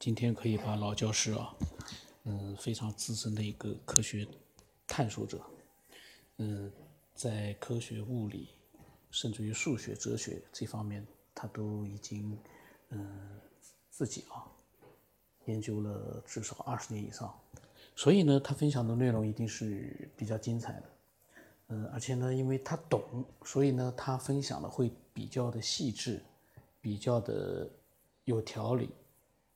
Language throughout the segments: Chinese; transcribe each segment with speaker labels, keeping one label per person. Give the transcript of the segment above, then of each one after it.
Speaker 1: 今天可以把老教师啊，嗯，非常资深的一个科学探索者，嗯，在科学、物理，甚至于数学、哲学这方面，他都已经嗯自己啊研究了至少二十年以上，所以呢，他分享的内容一定是比较精彩的，嗯，而且呢，因为他懂，所以呢，他分享的会比较的细致，比较的有条理。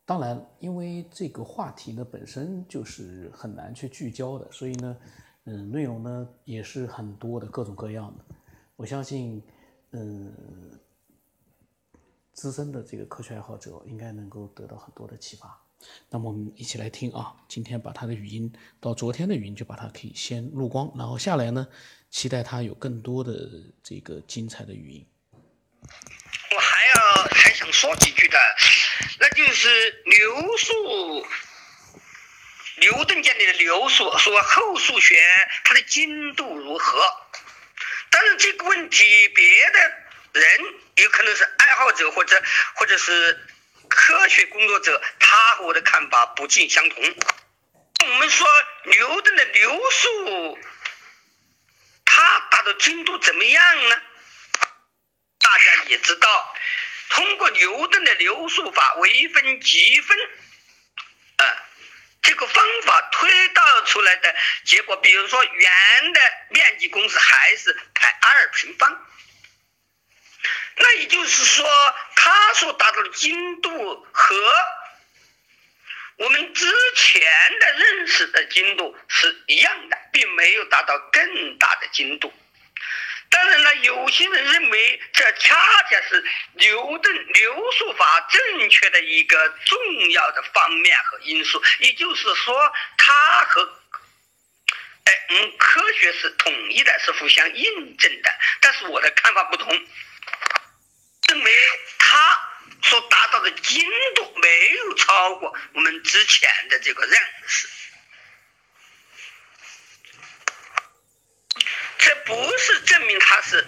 Speaker 1: 当然，因为这个话题呢本身就是很难去聚焦的，所以呢，嗯，内容呢也是很多的各种各样的。我相信，嗯，资深的这个科学爱好者应该能够得到很多的启发。那么我们一起来听啊，今天把他的语音到昨天的语音就把它可以先录光，然后下来呢，期待他有更多的这个精彩的语音。
Speaker 2: 还想说几句的。那就是流数，牛顿建立的流数，说后数学它的精度如何？当然这个问题，别的人有可能是爱好者或者或者是科学工作者，他和我的看法不尽相同。我们说牛顿的流数，他达到精度怎么样呢？大家也知道。通过牛顿的流数法微分积分，啊，这个方法推导出来的结果，比如说圆的面积公式还是派 r 平方，那也就是说，它所达到的精度和我们之前的认识的精度是一样的，并没有达到更大的精度。当然了，有些人认为这恰恰是牛顿流速法正确的一个重要的方面和因素，也就是说，它和哎，嗯，科学是统一的，是互相印证的。但是我的看法不同，认为它所达到的精度没有超过我们之前的这个认识。这不是证明它是，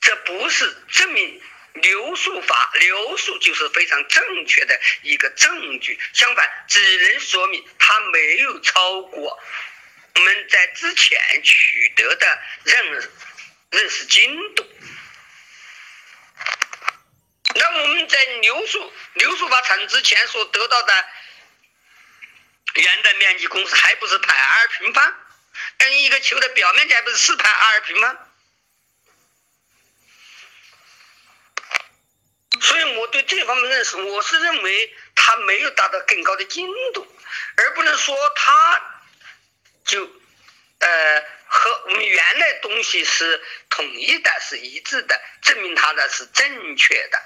Speaker 2: 这不是证明流速法流速就是非常正确的一个证据。相反，只能说明它没有超过我们在之前取得的认认识精度。那我们在流速流速法产生之前所得到的圆的面积公式，还不是派 r 平方？跟一个球的表面积不是四派 r 平吗？所以我对这方面认识，我是认为它没有达到更高的精度，而不能说它就呃和我们原来东西是统一的、是一致的，证明它的是正确的。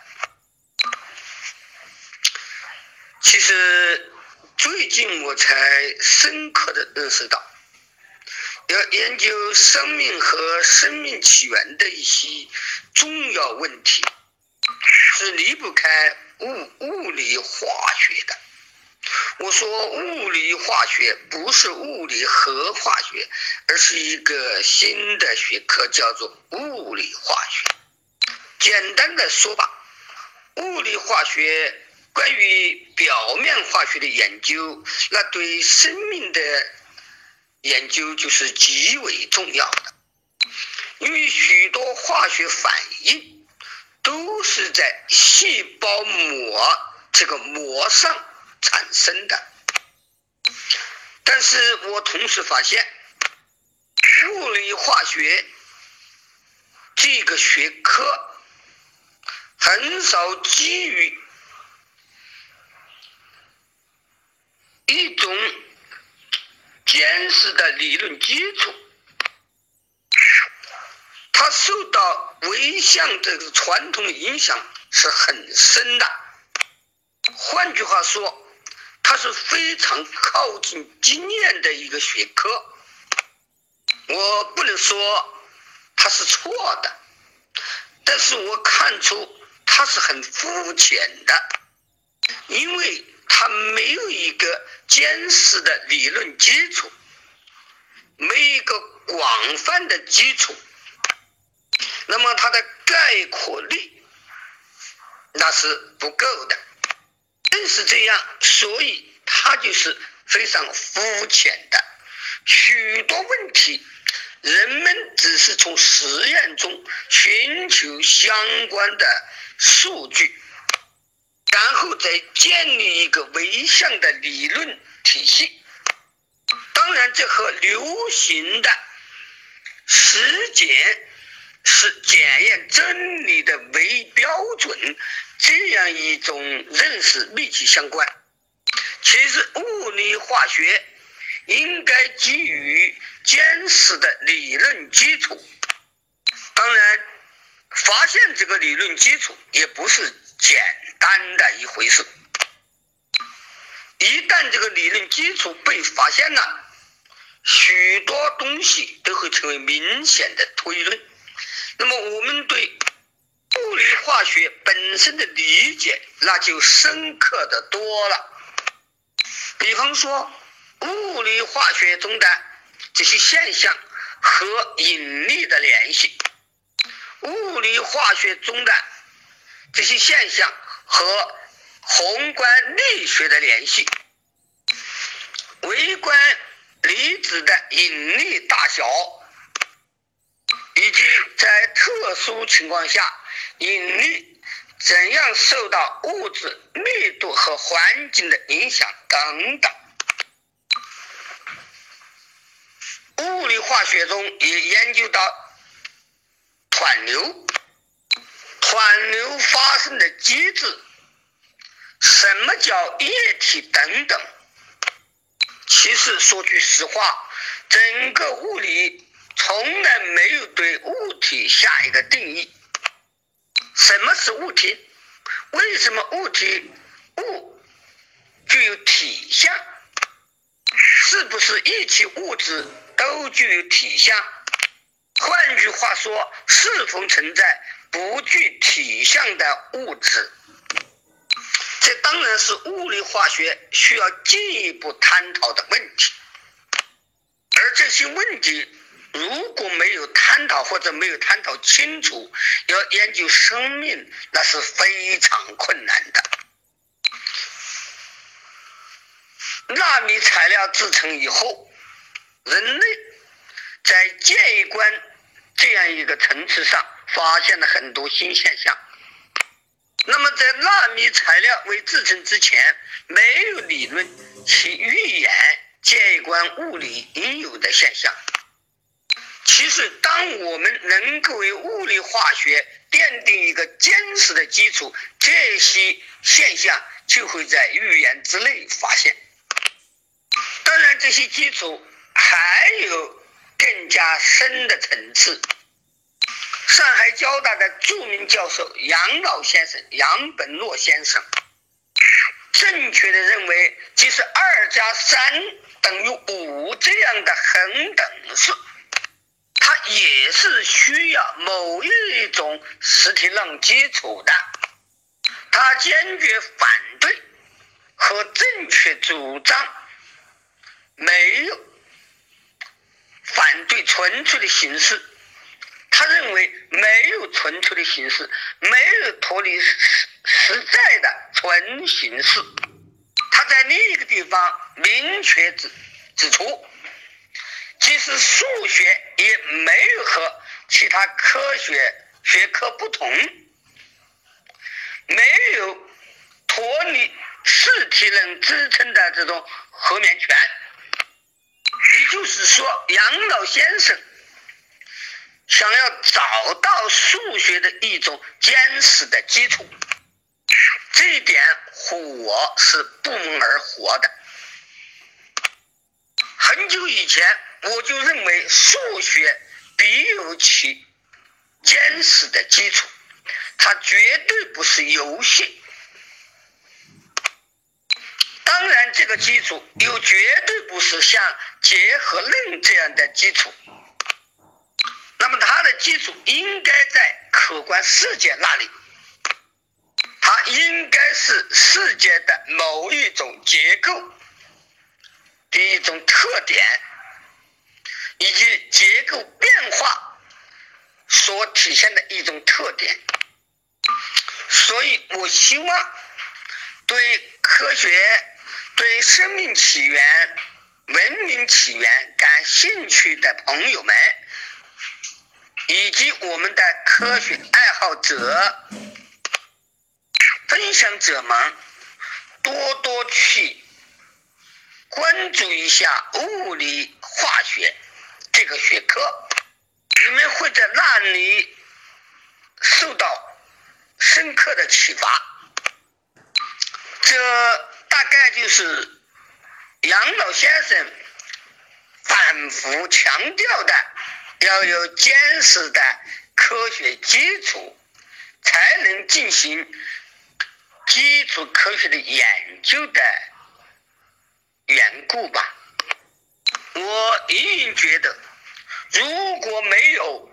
Speaker 2: 其实最近我才深刻的认识到。要研究生命和生命起源的一些重要问题，是离不开物物理化学的。我说物理化学不是物理和化学，而是一个新的学科，叫做物理化学。简单的说吧，物理化学关于表面化学的研究，那对生命的。研究就是极为重要的，因为许多化学反应都是在细胞膜这个膜上产生的。但是我同时发现，物理化学这个学科很少基于一种。坚实的理论基础，它受到微象这个传统影响是很深的。换句话说，它是非常靠近经验的一个学科。我不能说它是错的，但是我看出它是很肤浅的，因为。它没有一个坚实的理论基础，没一个广泛的基础，那么它的概括力那是不够的。正是这样，所以它就是非常肤浅的。许多问题，人们只是从实验中寻求相关的数据，然后再建立一个唯象的理论体系。当然，这和流行的实践是检验真理的唯标准这样一种认识密切相关。其实，物理化学。应该基于坚实的理论基础。当然，发现这个理论基础也不是简单的一回事。一旦这个理论基础被发现了，许多东西都会成为明显的推论。那么，我们对物理化学本身的理解那就深刻的多了。比方说。物理化学中的这些现象和引力的联系，物理化学中的这些现象和宏观力学的联系，微观离子的引力大小，以及在特殊情况下引力怎样受到物质密度和环境的影响等等。物理化学中也研究到湍流，湍流发生的机制，什么叫液体等等。其实说句实话，整个物理从来没有对物体下一个定义。什么是物体？为什么物体物具有体相？是不是一切物质？都具有体相，换句话说，是否存在不具体相的物质？这当然是物理化学需要进一步探讨的问题。而这些问题如果没有探讨或者没有探讨清楚，要研究生命那是非常困难的。纳米材料制成以后。人类在建观这样一个层次上发现了很多新现象。那么，在纳米材料未制成之前，没有理论去预言建观物理应有的现象。其实，当我们能够为物理化学奠定一个坚实的基础，这些现象就会在预言之内发现。当然，这些基础。还有更加深的层次。上海交大的著名教授杨老先生、杨本诺先生，正确的认为，即使二加三等于五这样的恒等式，它也是需要某一种实体论基础的。他坚决反对和正确主张没有。反对纯粹的形式，他认为没有纯粹的形式，没有脱离实实在的纯形式。他在另一个地方明确指指出，即使数学也没有和其他科学学科不同，没有脱离实体能支撑的这种豁免权。也就是说，杨老先生想要找到数学的一种坚实的基础，这一点和我是不谋而合的。很久以前，我就认为数学必有其坚实的基础，它绝对不是游戏。当然，这个基础又绝对不是像结合论这样的基础。那么，它的基础应该在客观世界那里，它应该是世界的某一种结构的一种特点，以及结构变化所体现的一种特点。所以我希望对。科学对生命起源、文明起源感兴趣的朋友们，以及我们的科学爱好者、分享者们，多多去关注一下物理化学这个学科，你们会在那里受到深刻的启发。这大概就是杨老先生反复强调的，要有坚实的科学基础，才能进行基础科学的研究的缘故吧。我隐隐觉得，如果没有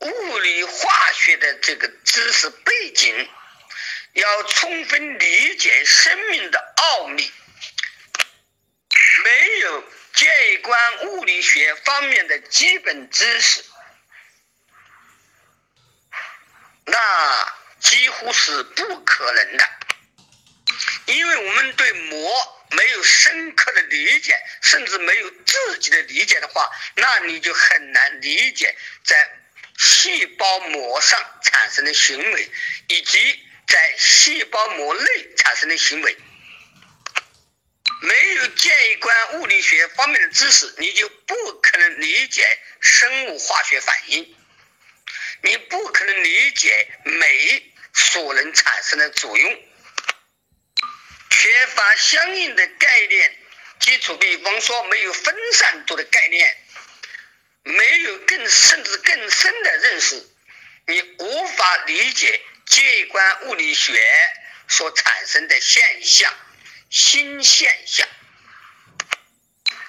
Speaker 2: 物理化学的这个知识背景，要充分理解生命的奥秘，没有介观物理学方面的基本知识，那几乎是不可能的。因为我们对膜没有深刻的理解，甚至没有自己的理解的话，那你就很难理解在细胞膜上产生的行为，以及。在细胞膜内产生的行为，没有介观物理学方面的知识，你就不可能理解生物化学反应，你不可能理解酶所能产生的作用。缺乏相应的概念基础，比方说没有分散度的概念，没有更甚至更深的认识，你无法理解。介观物理学所产生的现象、新现象，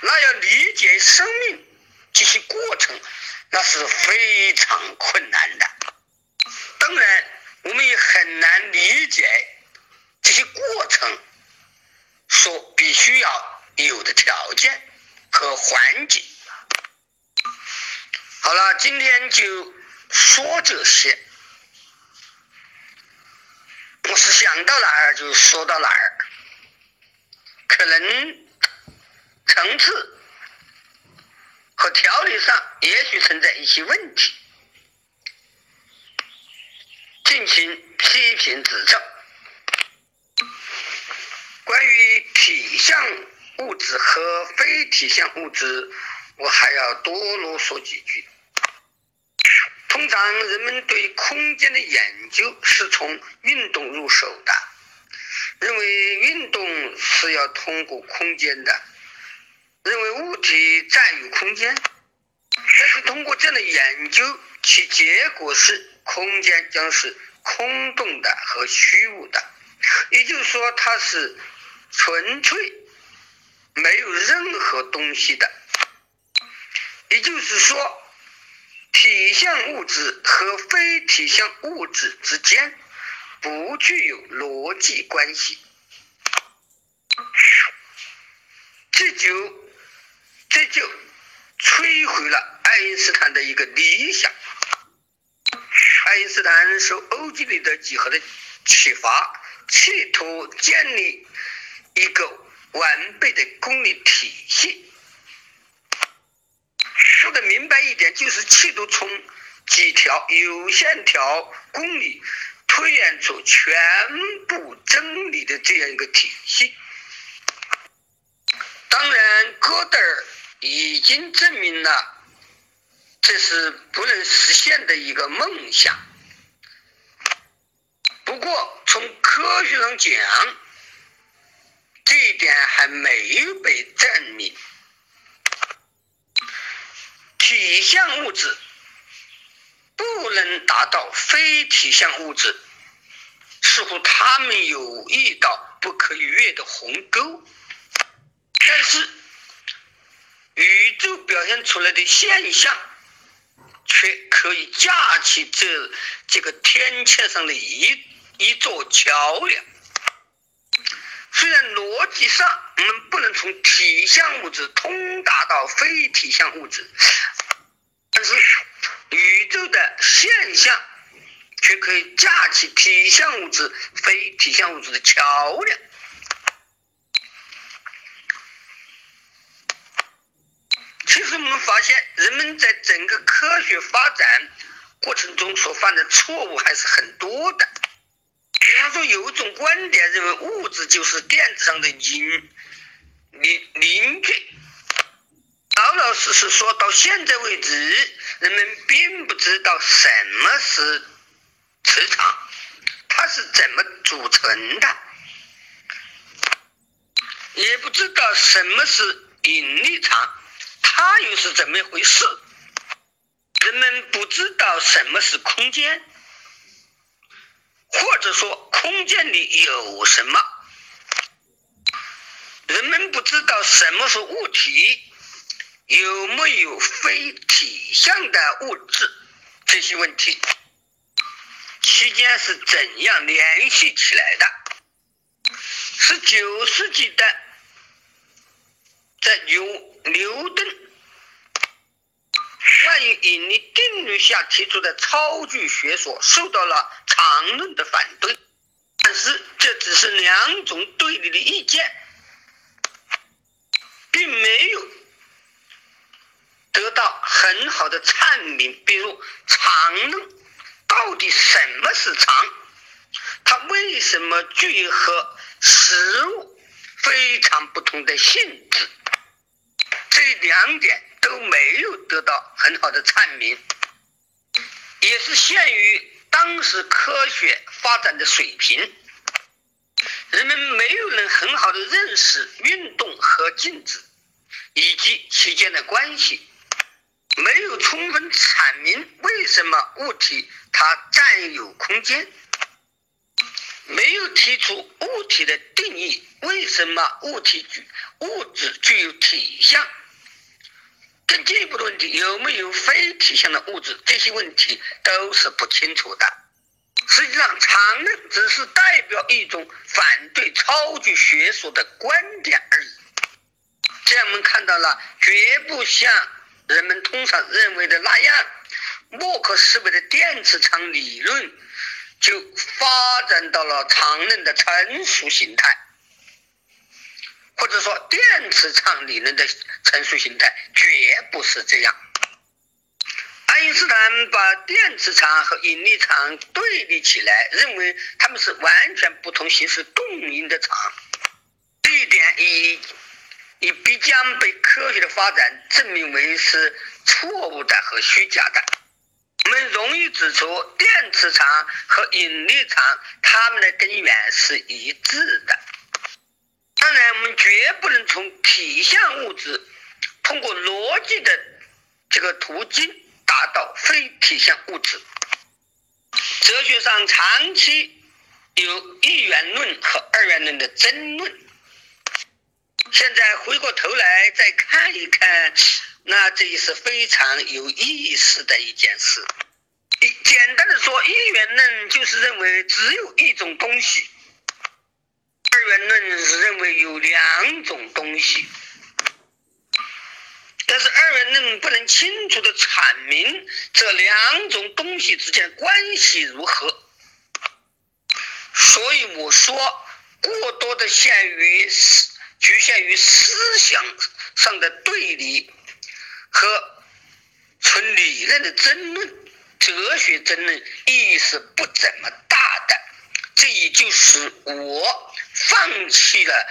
Speaker 2: 那要理解生命这些过程，那是非常困难的。当然，我们也很难理解这些过程所必须要有的条件和环境。好了，今天就说这些。我是想到哪儿就说到哪儿，可能层次和条理上也许存在一些问题，进行批评指正。关于体相物质和非体相物质，我还要多啰嗦几句。通常人们对空间的研究是从运动入手的，认为运动是要通过空间的，认为物体占有空间。但是通过这样的研究，其结果是空间将是空洞的和虚无的，也就是说它是纯粹没有任何东西的，也就是说。体相物质和非体相物质之间不具有逻辑关系，这就这就摧毁了爱因斯坦的一个理想。爱因斯坦受欧几里得几何的启发，企图建立一个完备的公理体系。说的明白一点，就是企图从几条有限条公理推演出全部真理的这样一个体系。当然，哥德尔已经证明了这是不能实现的一个梦想。不过，从科学上讲，这一点还没有被证明。体相物质不能达到非体相物质，似乎他们有一道不可逾越的鸿沟。但是，宇宙表现出来的现象，却可以架起这这个天堑上的一一座桥梁。虽然逻辑上我们不能从体相物质通达到非体相物质。但是，宇宙的现象却可以架起体相物质、非体相物质的桥梁。其实我们发现，人们在整个科学发展过程中所犯的错误还是很多的。比方说，有一种观点认为物质就是电子上的零零零件。老老实实说，到现在为止，人们并不知道什么是磁场，它是怎么组成的，也不知道什么是引力场，它又是怎么一回事。人们不知道什么是空间，或者说空间里有什么。人们不知道什么是物体。有没有非体相的物质？这些问题期间是怎样联系起来的？十九世纪的在牛牛顿关于引力定律下提出的超距学说受到了常论的反对，但是这只是两种对立的意见，并没有。得到很好的阐明，比如常论到底什么是常？它为什么具有和实物非常不同的性质？这两点都没有得到很好的阐明，也是限于当时科学发展的水平，人们没有能很好的认识运动和静止以及其间的关系。没有充分阐明为什么物体它占有空间，没有提出物体的定义，为什么物体具物质具有体相？更进一步的问题，有没有非体相的物质？这些问题都是不清楚的。实际上，常论只是代表一种反对超距学说的观点而已。这样，我们看到了，绝不像。人们通常认为的那样，莫可思维的电磁场理论就发展到了常论的成熟形态，或者说电磁场理论的成熟形态绝不是这样。爱因斯坦把电磁场和引力场对立起来，认为它们是完全不同形式动因的场，这一点已。也必将被科学的发展证明为是错误的和虚假的。我们容易指出，电磁场和引力场它们的根源是一致的。当然，我们绝不能从体相物质通过逻辑的这个途径达到非体相物质。哲学上长期有一元论和二元论的争论。现在回过头来再看一看，那这也是非常有意思的一件事。简单的说，一元论就是认为只有一种东西；二元论是认为有两种东西。但是二元论不能清楚的阐明这两种东西之间关系如何，所以我说过多的限于。局限于思想上的对立和纯理论的争论，哲学争论意义是不怎么大的。这也就是我放弃了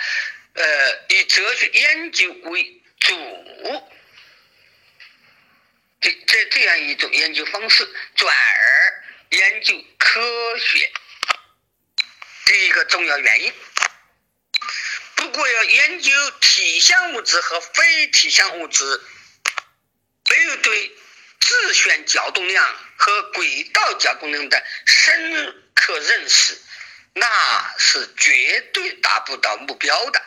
Speaker 2: 呃以哲学研究为主这这这样一种研究方式，转而研究科学的一个重要原因。如果要研究体相物质和非体相物质，没有对自旋角动量和轨道角动量的深刻认识，那是绝对达不到目标的。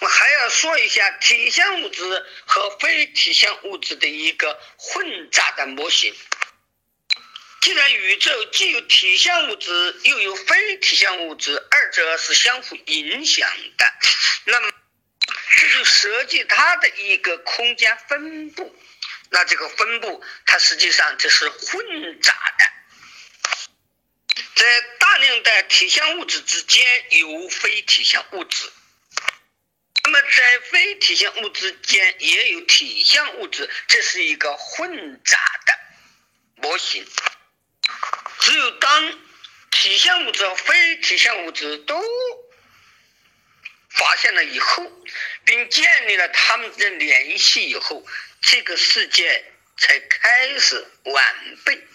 Speaker 2: 我还要说一下体相物质和非体相物质的一个混杂的模型。既然宇宙既有体相物质，又有非体相物质，二者是相互影响的，那么这就涉及它的一个空间分布。那这个分布，它实际上这是混杂的，在大量的体相物质之间有非体相物质。那么在非体相物质间也有体相物质，这是一个混杂的模型。只有当体现物质和非体现物质都发现了以后，并建立了它们的联系以后，这个世界才开始完备。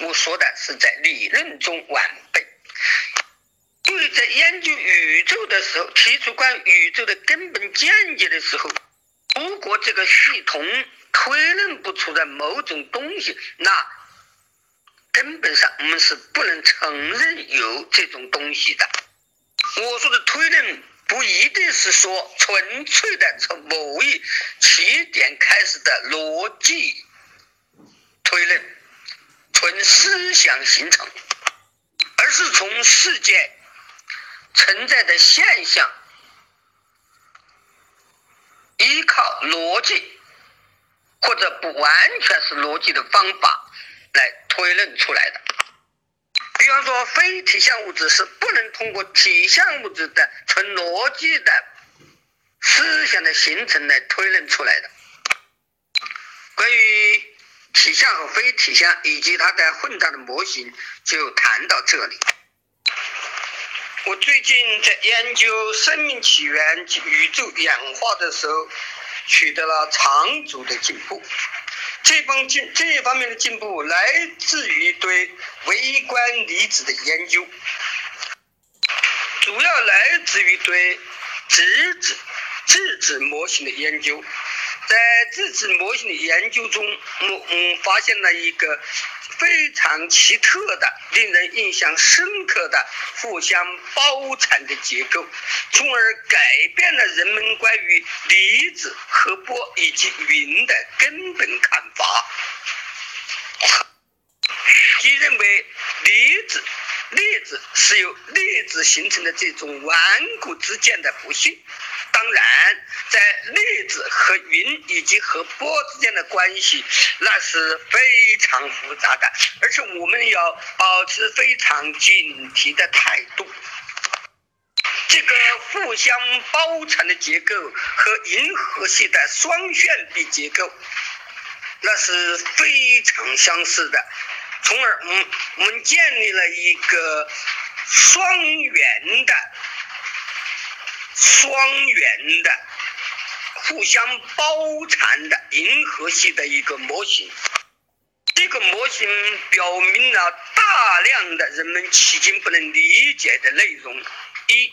Speaker 2: 我说的是在理论中完备。因为在研究宇宙的时候，提出关于宇宙的根本见解的时候，如果这个系统推论不出来某种东西，那根本上我们是不能承认有这种东西的。我说的推论不一定是说纯粹的从某一起点开始的逻辑推论，纯思想形成，而是从世界。存在的现象，依靠逻辑或者不完全是逻辑的方法来推论出来的。比方说，非体相物质是不能通过体相物质的纯逻辑的思想的形成来推论出来的。关于体相和非体相以及它的混杂的模型，就谈到这里。我最近在研究生命起源及宇宙演化的时候，取得了长足的进步。这方进这一方面的进步来自于对微观离子的研究，主要来自于对质子质子模型的研究。在质子模型的研究中，我嗯发现了一个。非常奇特的、令人印象深刻的互相包缠的结构，从而改变了人们关于离子、和波以及云的根本看法，以及认为离子、粒子是由粒子形成的这种顽固之间的不幸。当然，在粒子和云以及和波之间的关系，那是非常复杂的，而且我们要保持非常警惕的态度。这个互相包缠的结构和银河系的双旋臂结构，那是非常相似的，从而，嗯，我们建立了一个双圆的。双圆的、互相包缠的银河系的一个模型，这个模型表明了大量的人们迄今不能理解的内容。一，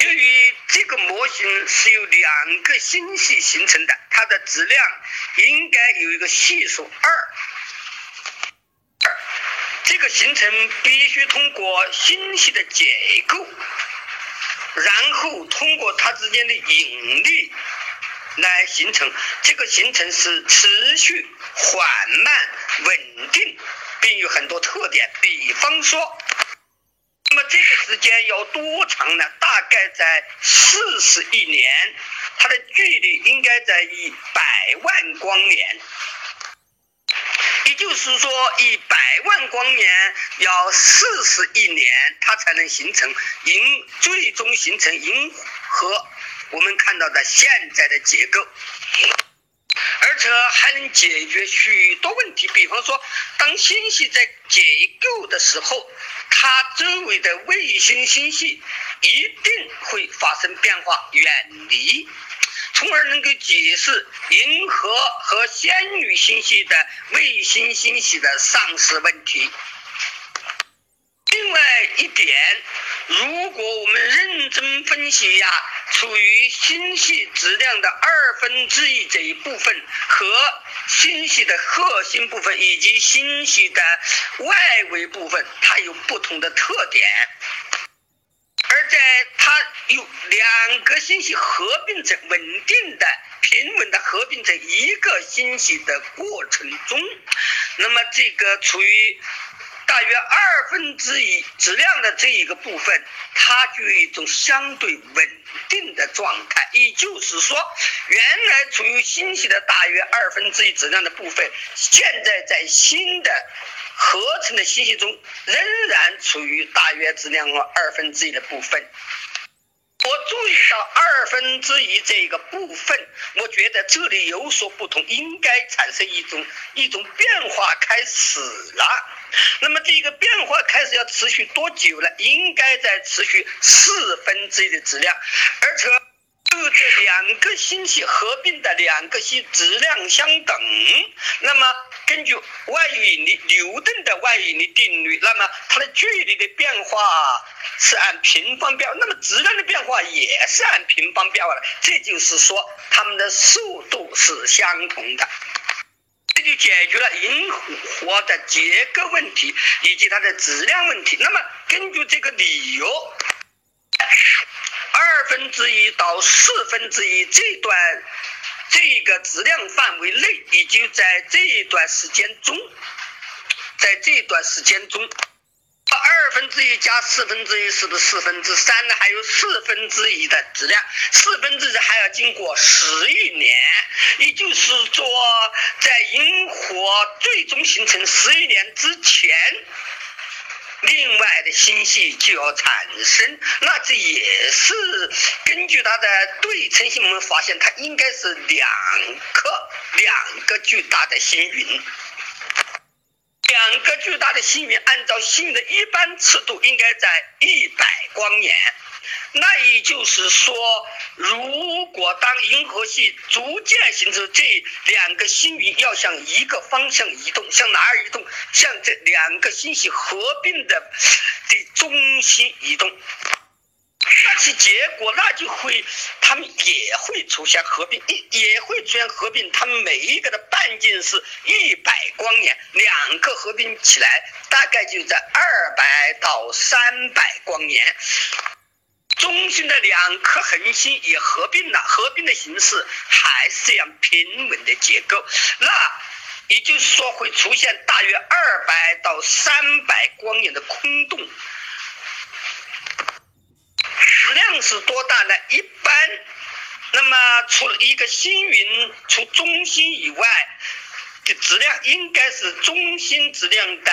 Speaker 2: 由于这个模型是由两个星系形成的，它的质量应该有一个系数二。二，这个形成必须通过星系的结构。然后通过它之间的引力来形成，这个形成是持续、缓慢、稳定，并有很多特点。比方说，那么这个时间要多长呢？大概在四十亿年，它的距离应该在一百万光年。就是说，一百万光年要四十亿年，它才能形成银，最终形成银河。我们看到的现在的结构，而且还能解决许多问题。比方说，当星系在结构的时候，它周围的卫星星系一定会发生变化，远离。从而能够解释银河和仙女星系的卫星星系的丧失问题。另外一点，如果我们认真分析呀，处于星系质量的二分之一这一部分和星系的核心部分以及星系的外围部分，它有不同的特点。而在它有两个星系合并成稳定的、平稳的合并成一个星系的过程中，那么这个处于大约二分之一质量的这一个部分，它具有一种相对稳定的状态。也就是说，原来处于星系的大约二分之一质量的部分，现在在新的。合成的信息中仍然处于大约质量二分之一的部分，我注意到二分之一这个部分，我觉得这里有所不同，应该产生一种一种变化开始了。那么这个变化开始要持续多久呢？应该在持续四分之一的质量，而且就这两个星系合并的两个星质量相等。那么根据万有引力牛顿的万有引力定律，那么它的距离的变化是按平方标，那么质量的变化也是按平方标的。这就是说，它们的速度是相同的。这就解决了银河的结构问题以及它的质量问题。那么根据这个理由，二分之一到四分之一这段。这个质量范围内，也就在这一段时间中，在这一段时间中，二分之一加四分之一是不是四分之三呢？还有四分之一的质量，四分之一还要经过十亿年，也就是说，在银河最终形成十亿年之前。另外的星系就要产生，那这也是根据它的对称性，我们发现它应该是两颗两个巨大的星云，两个巨大的星云，按照星云的一般尺度，应该在一百光年。那也就是说，如果当银河系逐渐形成，这两个星云要向一个方向移动，向哪儿移动？向这两个星系合并的的中心移动。那其结果，那就会，它们也会出现合并，也也会出现合并。它们每一个的半径是一百光年，两个合并起来，大概就在二百到三百光年。中心的两颗恒星也合并了，合并的形式还是这样平稳的结构，那也就是说会出现大约二百到三百光年的空洞。质量是多大呢？一般，那么除了一个星云除中心以外的质量，应该是中心质量的。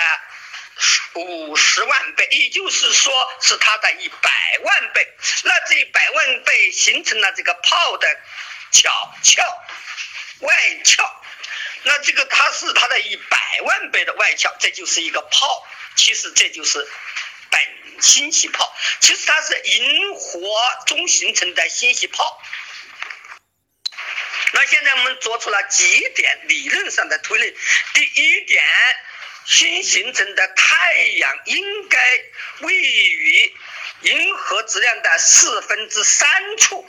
Speaker 2: 五十万倍，也就是说是它的一百万倍。那这一百万倍形成了这个泡的角壳外壳，那这个它是它的一百万倍的外壳，这就是一个泡。其实这就是本星系泡，其实它是银河中形成的星系泡。那现在我们做出了几点理论上的推论，第一点。新形成的太阳应该位于银河质量的四分之三处，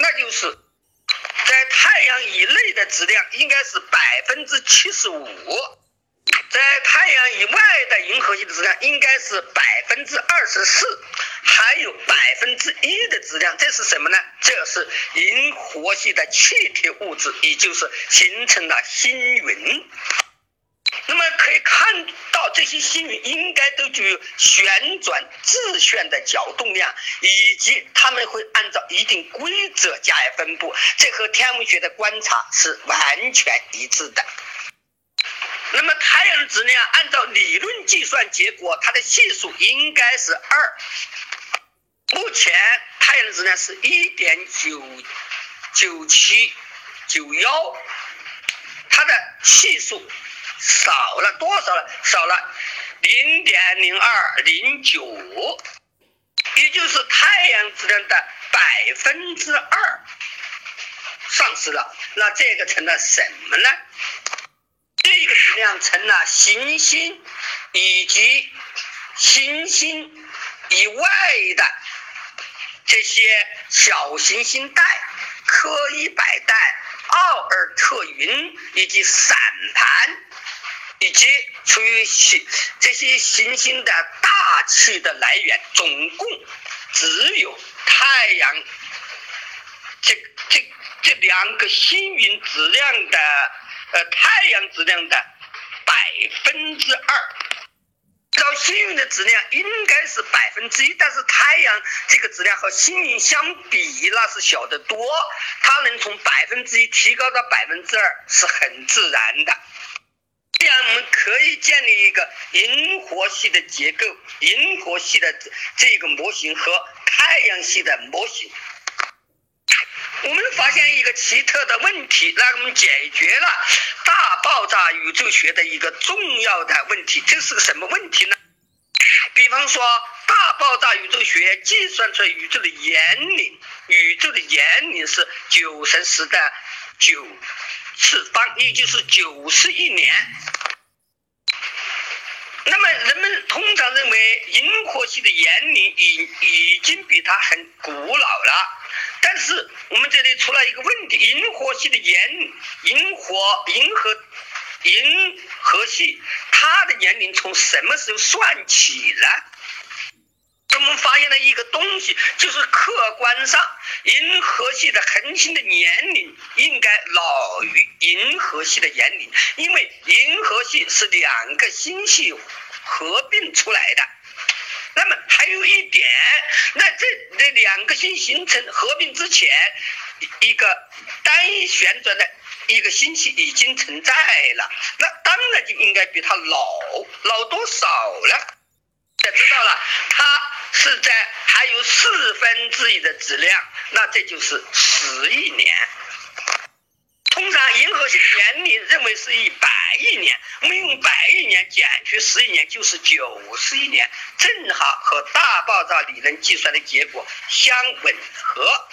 Speaker 2: 那就是在太阳以内的质量应该是百分之七十五，在太阳以外的银河系的质量应该是百分之二十四，还有百分之一的质量，这是什么呢？这是银河系的气体物质，也就是形成了星云。那么可以看到，这些星云应该都具有旋转自旋的角动量，以及它们会按照一定规则加以分布，这和天文学的观察是完全一致的。那么太阳质量按照理论计算结果，它的系数应该是二。目前太阳质量是一点九九七九幺，它的系数。少了多少了？少了零点零二零九，也就是太阳质量的百分之二丧失了。那这个成了什么呢？量成了行星以及行星以外的这些小行星带、柯伊百带、奥尔特云以及散盘。以及处于星这些行星的大气的来源，总共只有太阳这这这两个星云质量的呃太阳质量的百分之二。照星云的质量应该是百分之一，但是太阳这个质量和星云相比那是小得多，它能从百分之一提高到百分之二是很自然的。这样我们可以建立一个银河系的结构，银河系的这个模型和太阳系的模型。我们发现一个奇特的问题，那我们解决了大爆炸宇宙学的一个重要的问题。这是个什么问题呢？比方说，大爆炸宇宙学计算出来宇宙的年龄，宇宙的年龄是九乘十的九次方，也就是九十亿年。那么，人们通常认为银河系的年龄已已经比它很古老了。但是我们这里出了一个问题：银河系的年，银河银河银河系，它的年龄从什么时候算起呢？我们发现了一个东西，就是客观上银河系的恒星的年龄应该老于银河系的年龄，因为银河系是两个星系合并出来的。那么还有一点，那这这两个星形成合并之前，一个单一旋转的一个星系已经存在了，那当然就应该比它老老多少了？也知道了，它是在还有四分之一的质量，那这就是十亿年。银河系的年龄认为是一百亿年，我们用百亿年减去十亿年就是九十亿年，正好和大爆炸理论计算的结果相吻合。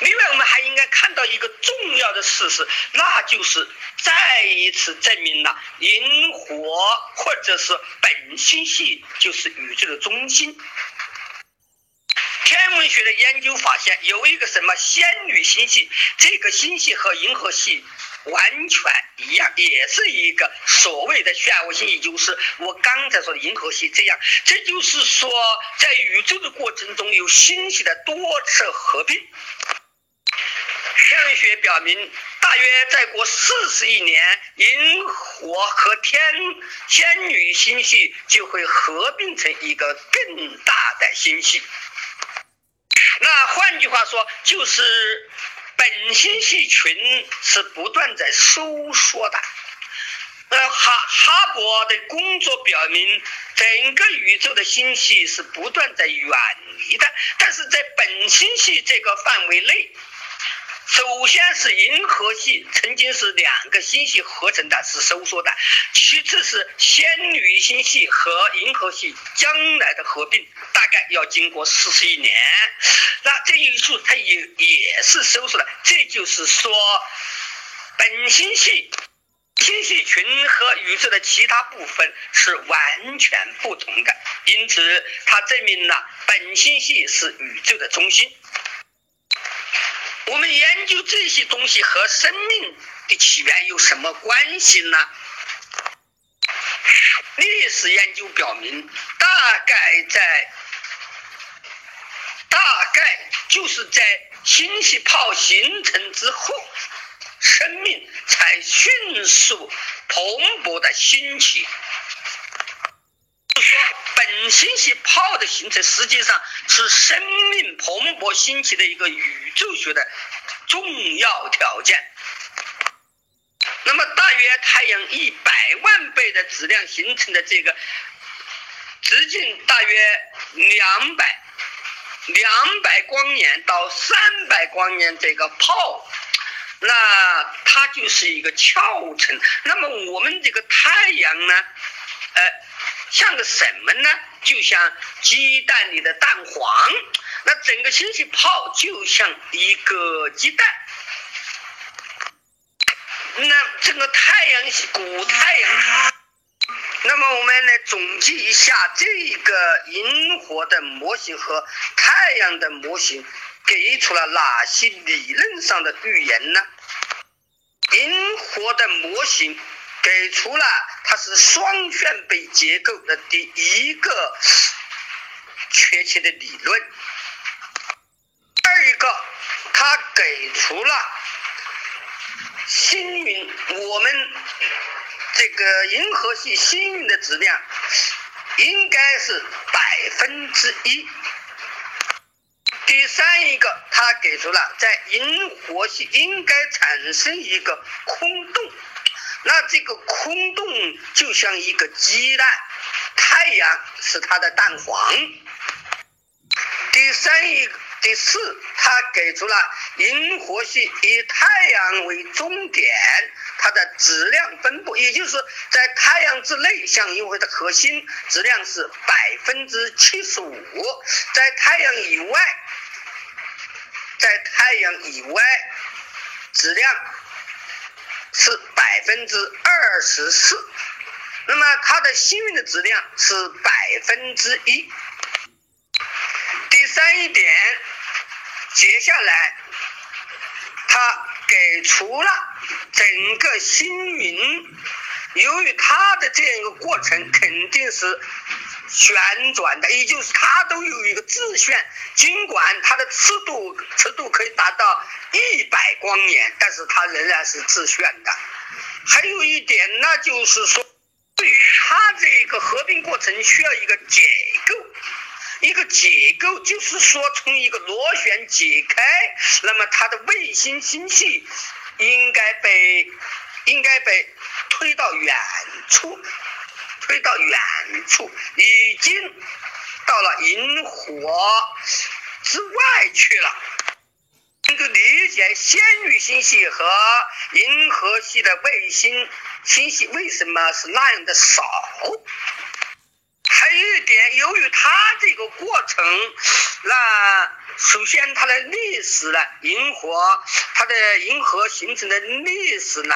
Speaker 2: 另外，我们还应该看到一个重要的事实，那就是再一次证明了银河或者是本星系就是宇宙的中心。科学的研究发现，有一个什么仙女星系，这个星系和银河系完全一样，也是一个所谓的漩涡星，也就是我刚才说的银河系这样。这就是说，在宇宙的过程中，有星系的多次合并。天文学表明，大约再过四十亿年，银河和天仙女星系就会合并成一个更大的星系。换句话说，就是本星系群是不断在收缩的。呃，哈哈勃的工作表明，整个宇宙的星系是不断在远离的，但是在本星系这个范围内。首先是银河系曾经是两个星系合成的，是收缩的；其次是仙女星系和银河系将来的合并，大概要经过四十亿年。那这一处它也也是收缩的。这就是说，本星系星系群和宇宙的其他部分是完全不同的，因此它证明了本星系是宇宙的中心。我们研究这些东西和生命的起源有什么关系呢？历史研究表明，大概在大概就是在星系泡形成之后，生命才迅速蓬勃的兴起。星系泡的形成，实际上是生命蓬勃兴起的一个宇宙学的重要条件。那么，大约太阳一百万倍的质量形成的这个直径大约两百两百光年到三百光年这个泡，那它就是一个壳层。那么，我们这个太阳呢，呃。像个什么呢？就像鸡蛋里的蛋黄，那整个星系泡就像一个鸡蛋。那这个太阳系古太阳，那么我们来总结一下这个银河的模型和太阳的模型，给出了哪些理论上的预言呢？银河的模型。给出了它是双旋背结构的第一个确切的理论。二一个，它给出了星云，我们这个银河系星云的质量应该是百分之一。第三一个，它给出了在银河系应该产生一个空洞。那这个空洞就像一个鸡蛋，太阳是它的蛋黄。第三一。第四，它给出了银河系以太阳为终点，它的质量分布，也就是在太阳之内，像银河的核心质量是百分之七十五，在太阳以外，在太阳以外，质量是百分之二十四，那么它的星云的质量是百分之一。第三一点。接下来，他给出了整个星云，由于它的这样一个过程肯定是旋转的，也就是它都有一个自旋，尽管它的尺度尺度可以达到一百光年，但是它仍然是自旋的。还有一点，那就是说，对于它这个合并过程需要一个结构。一个结构就是说，从一个螺旋解开，那么它的卫星星系应该被应该被推到远处，推到远处，已经到了银河之外去了。能够理解仙女星系和银河系的卫星星系为什么是那样的少？还有一点，由于它这个过程，那首先它的历史呢，银河它的银河形成的历史呢，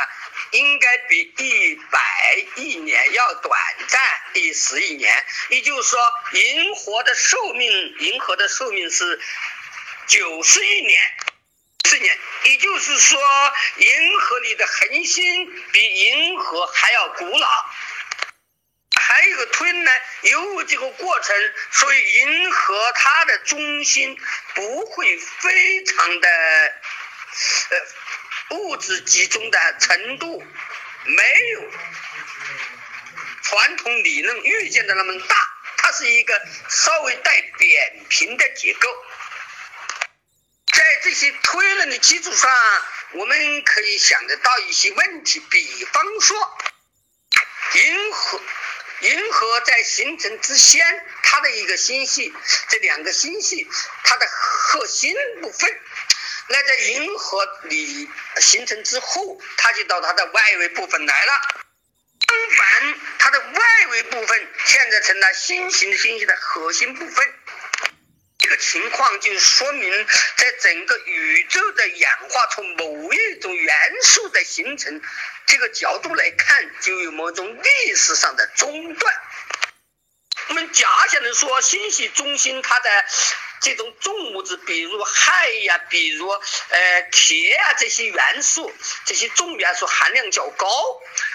Speaker 2: 应该比一百亿年要短暂一十亿年。也就是说，银河的寿命，银河的寿命是九十亿年，十年。也就是说，银河里的恒星比银河还要古老。还有一个推呢，由于这个过程，所以银河它的中心不会非常的呃物质集中的程度没有传统理论预见的那么大，它是一个稍微带扁平的结构。在这些推论的基础上，我们可以想得到一些问题，比方说银河。银河在形成之前，它的一个星系，这两个星系它的核心部分，那在银河里形成之后，它就到它的外围部分来了。相反，它的外围部分现在成了新型的星系的核心部分。这个情况就说明，在整个宇宙的演化，从某一种元素的形成。这个角度来看，就有某种历史上的中断。我们假想的说，星系中心它的这种重物质，比如氦呀，比如呃铁啊这些元素，这些重元素含量较高，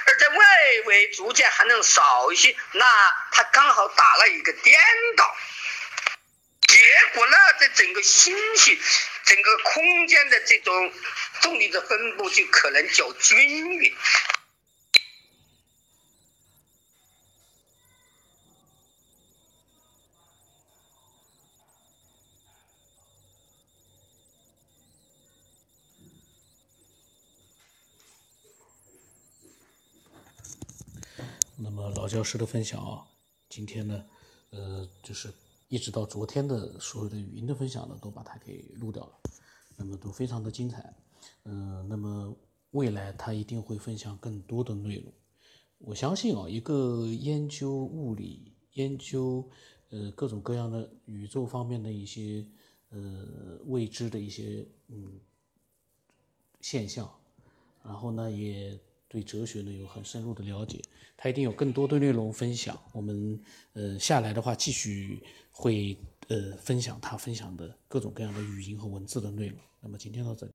Speaker 2: 而在外围逐渐含量少一些，那它刚好打了一个颠倒。结果呢，在整个星系、整个空间的这种重力的分布就可能较均匀。
Speaker 1: 那么老教师的分享啊，今天呢，呃，就是。一直到昨天的所有的语音的分享呢，都把它给录掉了，那么都非常的精彩，嗯，那么未来他一定会分享更多的内容。我相信啊，一个研究物理、研究呃各种各样的宇宙方面的一些呃未知的一些嗯现象，然后呢也。对哲学呢有很深入的了解，他一定有更多的内容分享。我们呃下来的话，继续会呃分享他分享的各种各样的语音和文字的内容。那么今天到这里。